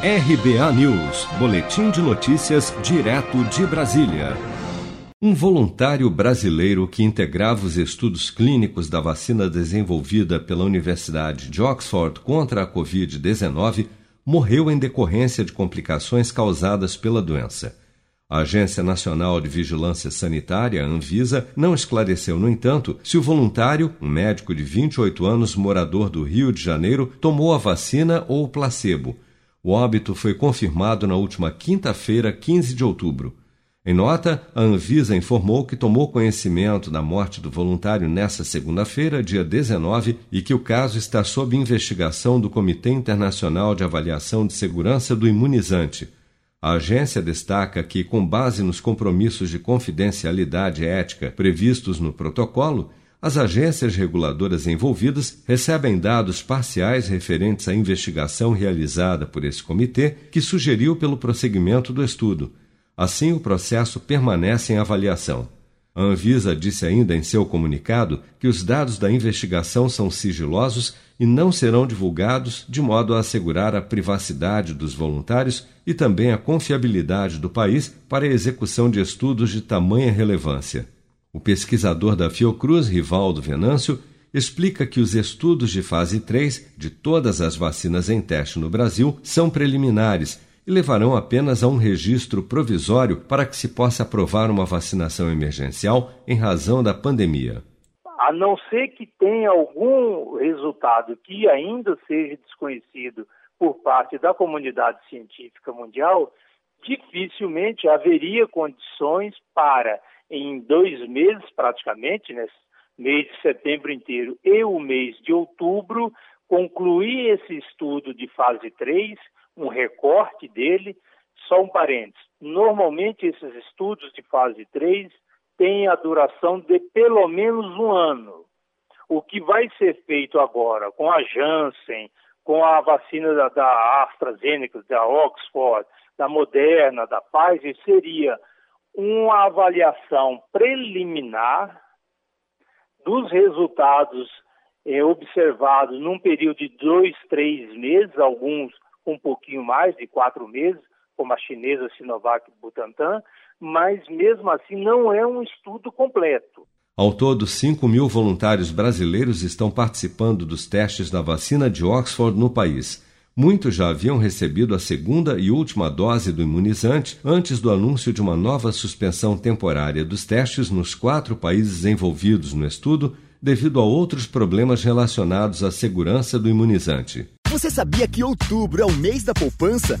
RBA News, Boletim de Notícias, direto de Brasília. Um voluntário brasileiro que integrava os estudos clínicos da vacina desenvolvida pela Universidade de Oxford contra a Covid-19 morreu em decorrência de complicações causadas pela doença. A Agência Nacional de Vigilância Sanitária, Anvisa, não esclareceu, no entanto, se o voluntário, um médico de 28 anos morador do Rio de Janeiro, tomou a vacina ou o placebo. O óbito foi confirmado na última quinta-feira, 15 de outubro. Em nota, a Anvisa informou que tomou conhecimento da morte do voluntário nesta segunda-feira, dia 19, e que o caso está sob investigação do Comitê Internacional de Avaliação de Segurança do Imunizante. A agência destaca que, com base nos compromissos de confidencialidade ética previstos no protocolo, as agências reguladoras envolvidas recebem dados parciais referentes à investigação realizada por esse comitê, que sugeriu pelo prosseguimento do estudo. Assim, o processo permanece em avaliação. A Anvisa disse ainda em seu comunicado que os dados da investigação são sigilosos e não serão divulgados de modo a assegurar a privacidade dos voluntários e também a confiabilidade do país para a execução de estudos de tamanha relevância. O pesquisador da Fiocruz, Rivaldo Venâncio, explica que os estudos de fase 3 de todas as vacinas em teste no Brasil são preliminares e levarão apenas a um registro provisório para que se possa aprovar uma vacinação emergencial em razão da pandemia. A não ser que tenha algum resultado que ainda seja desconhecido por parte da comunidade científica mundial, dificilmente haveria condições para em dois meses praticamente, né, mês de setembro inteiro e o mês de outubro, concluir esse estudo de fase 3, um recorte dele. Só um parênteses: normalmente esses estudos de fase 3 têm a duração de pelo menos um ano. O que vai ser feito agora com a Janssen, com a vacina da, da AstraZeneca, da Oxford, da Moderna, da Pfizer, seria uma avaliação preliminar dos resultados eh, observados num período de dois, três meses, alguns um pouquinho mais de quatro meses, como a chinesa Sinovac Butantan, mas mesmo assim não é um estudo completo. Ao todo, 5 mil voluntários brasileiros estão participando dos testes da vacina de Oxford no país. Muitos já haviam recebido a segunda e última dose do imunizante antes do anúncio de uma nova suspensão temporária dos testes nos quatro países envolvidos no estudo devido a outros problemas relacionados à segurança do imunizante. Você sabia que outubro é o mês da poupança?